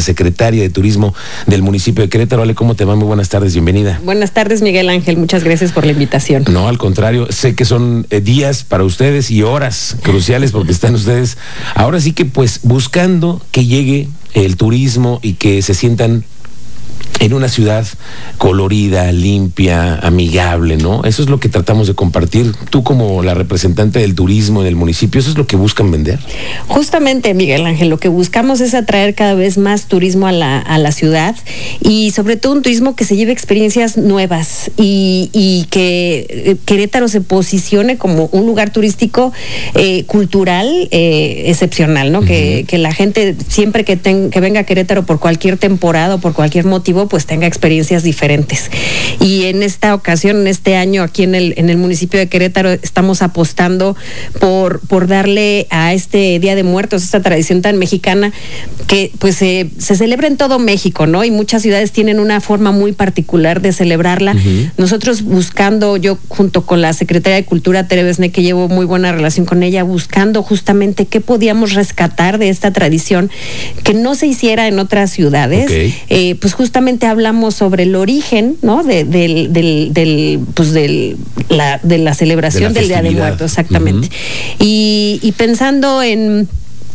secretaria de Turismo del municipio de Querétaro. Ale, ¿cómo te va? Muy buenas tardes, bienvenida. Buenas tardes, Miguel Ángel. Muchas gracias por la invitación. No, al contrario, sé que son eh, días para ustedes y horas cruciales porque están ustedes ahora sí que pues buscando que llegue el turismo y que se sientan en una ciudad colorida, limpia, amigable, ¿no? Eso es lo que tratamos de compartir. Tú como la representante del turismo en el municipio, ¿eso es lo que buscan vender? Justamente, Miguel Ángel, lo que buscamos es atraer cada vez más turismo a la, a la ciudad y sobre todo un turismo que se lleve experiencias nuevas y, y que eh, Querétaro se posicione como un lugar turístico eh, cultural eh, excepcional, ¿no? que, que, la gente siempre que, ten, que venga a Querétaro por cualquier temporada o por cualquier motivo, pues tenga experiencias diferentes. Y en esta ocasión, en este año, aquí en el, en el municipio de Querétaro, estamos apostando por, por darle a este Día de Muertos, esta tradición tan mexicana, que pues se celebra en todo México, ¿no? Y muchas ciudades tienen una forma muy particular de celebrarla. Uh -huh. Nosotros buscando, yo junto con la Secretaria de Cultura, Tere Besne, que llevo muy buena relación con ella, buscando justamente qué podíamos rescatar de esta tradición que no se hiciera en otras ciudades, okay. eh, pues justamente hablamos sobre el origen, ¿no? De, del, del, del, pues del, la, de la celebración de la del Día de Muertos, exactamente. Uh -huh. y, y pensando en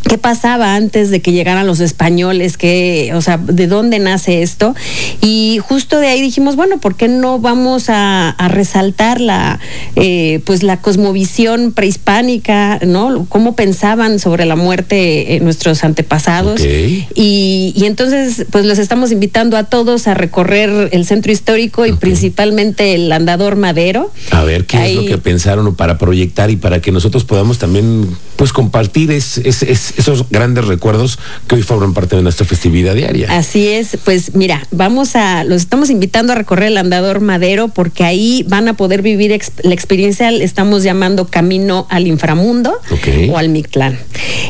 qué pasaba antes de que llegaran los españoles, que, o sea, de dónde nace esto. Y justo de ahí dijimos, bueno, ¿por qué no vamos a, a resaltar la, eh, pues la cosmovisión prehispánica, ¿no? Cómo pensaban sobre la muerte eh, nuestros antepasados. Okay. Y, y, entonces, pues los estamos invitando a todos a recorrer el centro histórico y okay. principalmente el andador madero. A ver, ¿qué ahí... es lo que pensaron para proyectar y para que nosotros podamos también, pues, compartir es, es, es esos grandes recuerdos que hoy forman parte de nuestra festividad diaria. Así es, pues mira, vamos a, los estamos invitando a recorrer el andador madero porque ahí van a poder vivir ex, la experiencia, le estamos llamando camino al inframundo okay. o al Mictlán.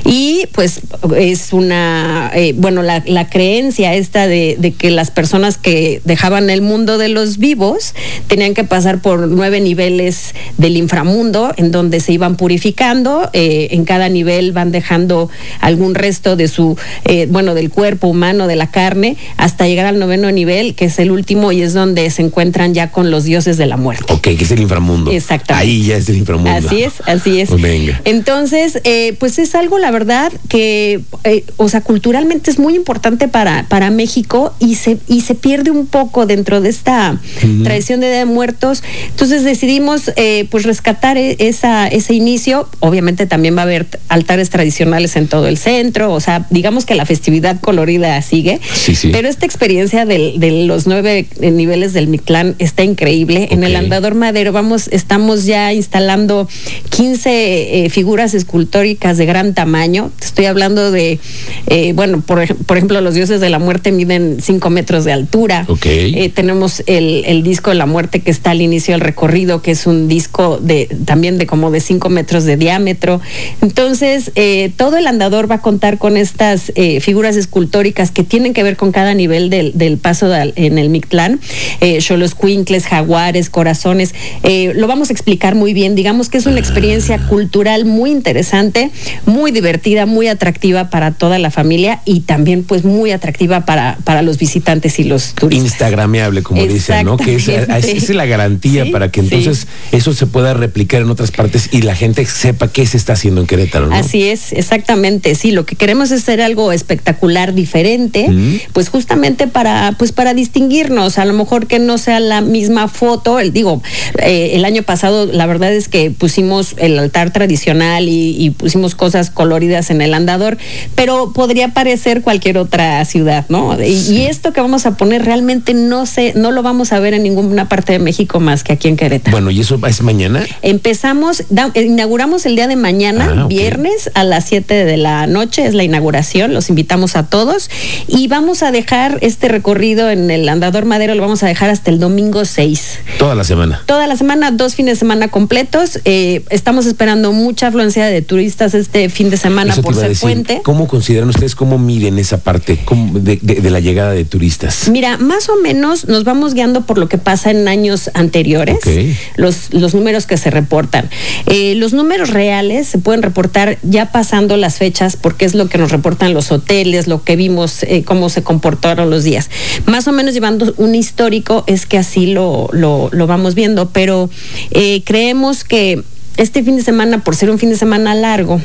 Y pues es una, eh, bueno, la, la, creencia esta de, de, que las personas que dejaban el mundo de los vivos tenían que pasar por nueve niveles del inframundo en donde se iban purificando, eh, en cada nivel van dejando algún resto de su, eh, bueno, del cuerpo humano, de la carne, hasta llegar al noveno nivel, que es el último y es donde se encuentran ya con los dioses de la muerte. Ok, que es el inframundo. Exactamente. Ahí ya es el inframundo. Así es, así es. Pues venga. Entonces, eh, pues es algo, la verdad, que, eh, o sea, culturalmente es muy importante para, para México y se, y se pierde un poco dentro de esta uh -huh. tradición de Día de Muertos. Entonces decidimos, eh, pues, rescatar esa, ese inicio. Obviamente también va a haber altares tradicionales en todo el centro, o sea, digamos que la festividad colorida sigue, sí, sí. pero esta experiencia de, de, los nueve niveles del Mictlán está increíble. Okay. En el andador madero vamos, estamos ya instalando 15 eh, figuras escultóricas de gran tamaño. Estoy hablando de, eh, bueno, por, por, ejemplo, los dioses de la muerte miden 5 metros de altura. Okay. Eh, tenemos el, el, disco de la muerte que está al inicio del recorrido, que es un disco de también de como de 5 metros de diámetro. Entonces, eh, todo el andador va a contar con estas eh, figuras escultóricas que tienen que ver con cada nivel del, del paso de, en el Mictlán, eh, Xoloscuincles, jaguares, corazones, eh, lo vamos a explicar muy bien, digamos que es una experiencia cultural muy interesante, muy divertida, muy atractiva para toda la familia y también pues muy atractiva para, para los visitantes y los turistas. Instagrameable, como dicen, ¿no? Que es, es la garantía ¿Sí? para que entonces sí. eso se pueda replicar en otras partes y la gente sepa qué se está haciendo en Querétaro, ¿no? Así es, exactamente, sí, lo que queremos es hacer algo espectacular, diferente, mm. pues justamente para, pues para distinguirnos, a lo mejor que no sea la misma foto, el, digo, eh, el año pasado la verdad es que pusimos el altar tradicional y, y, pusimos cosas coloridas en el andador, pero podría parecer cualquier otra ciudad, ¿no? Y, esto que vamos a poner realmente no sé, no lo vamos a ver en ninguna parte de México más que aquí en Querétaro. Bueno, ¿y eso es mañana? Empezamos, da, inauguramos el día de mañana, ah, okay. viernes a las 7 de la noche, es la inauguración, los invitamos a todos y vamos a dejar este recorrido en el Andador Madero, lo vamos a dejar hasta el domingo 6. Toda la semana. Toda la semana, dos fines de semana completos. Eh, estamos esperando mucha afluencia de turistas este fin de semana Eso por ser puente. ¿Cómo consideran ustedes, cómo miden esa parte de, de, de, la llegada de turistas? Mira, más o menos nos vamos guiando por lo que pasa en años anteriores, okay. los, los números que se reportan. Eh, los números reales se pueden reportar ya pasando las fechas porque es lo que nos reportan los hoteles, lo que vimos, eh, cómo se comportaron los días. Más o menos llevando un histórico es que así lo, lo, vamos viendo, pero eh, creemos que este fin de semana, por ser un fin de semana largo,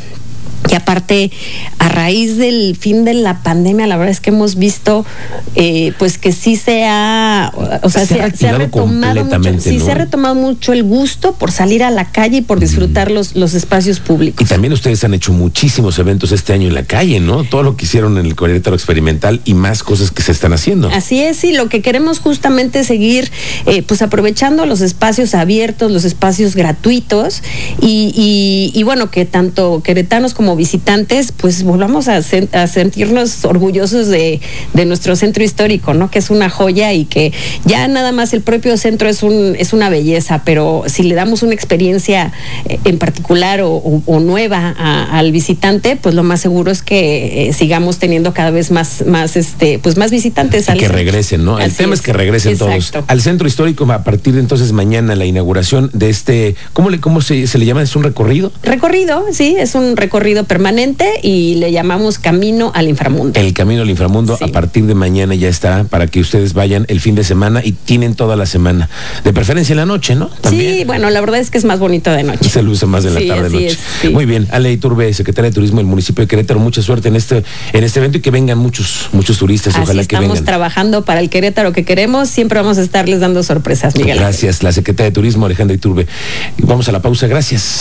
y aparte, a raíz del fin de la pandemia, la verdad es que hemos visto, eh, pues que sí se ha, o sea, se, ha retomado mucho, sí se ha retomado mucho el gusto por salir a la calle y por disfrutar los, los espacios públicos. Y también ustedes han hecho muchísimos eventos este año en la calle, ¿no? Todo lo que hicieron en el Querétaro Experimental y más cosas que se están haciendo. Así es, y lo que queremos justamente es seguir, eh, pues aprovechando los espacios abiertos, los espacios gratuitos y, y, y bueno, que tanto queretanos como visitantes, pues volvamos a, sentirnos orgullosos de, nuestro centro histórico, ¿no? Que es una joya y que ya nada más el propio centro es, un, es una belleza, pero si le damos una experiencia eh, en particular o, nueva al visitante, pues lo más seguro es que eh, sigamos teniendo cada vez más, más, este, pues más visitantes. que regresen, ¿no? El tema es, que regresen todos al centro histórico a partir de entonces mañana la inauguración de este, ¿cómo le, cómo se, se le llama? ¿Es un recorrido? Recorrido, sí, es un recorrido permanente y le llamamos Camino al Inframundo. El Camino al Inframundo a partir de mañana ya está para que ustedes vayan el fin de semana y tienen toda la semana. De preferencia en la noche, ¿no? Sí, bueno, la verdad es que es más bonito de noche. Se luce más de la tarde noche. Muy bien, Ale Iturbe, secretaria de Turismo del municipio de Querétaro, mucha suerte en este en este evento y que vengan muchos muchos turistas, ojalá que vengan. Estamos trabajando para el Querétaro que queremos, siempre vamos a estarles dando sorpresas, Miguel. Gracias, la secretaria de Turismo Alejandra Iturbe. Vamos a la pausa, gracias.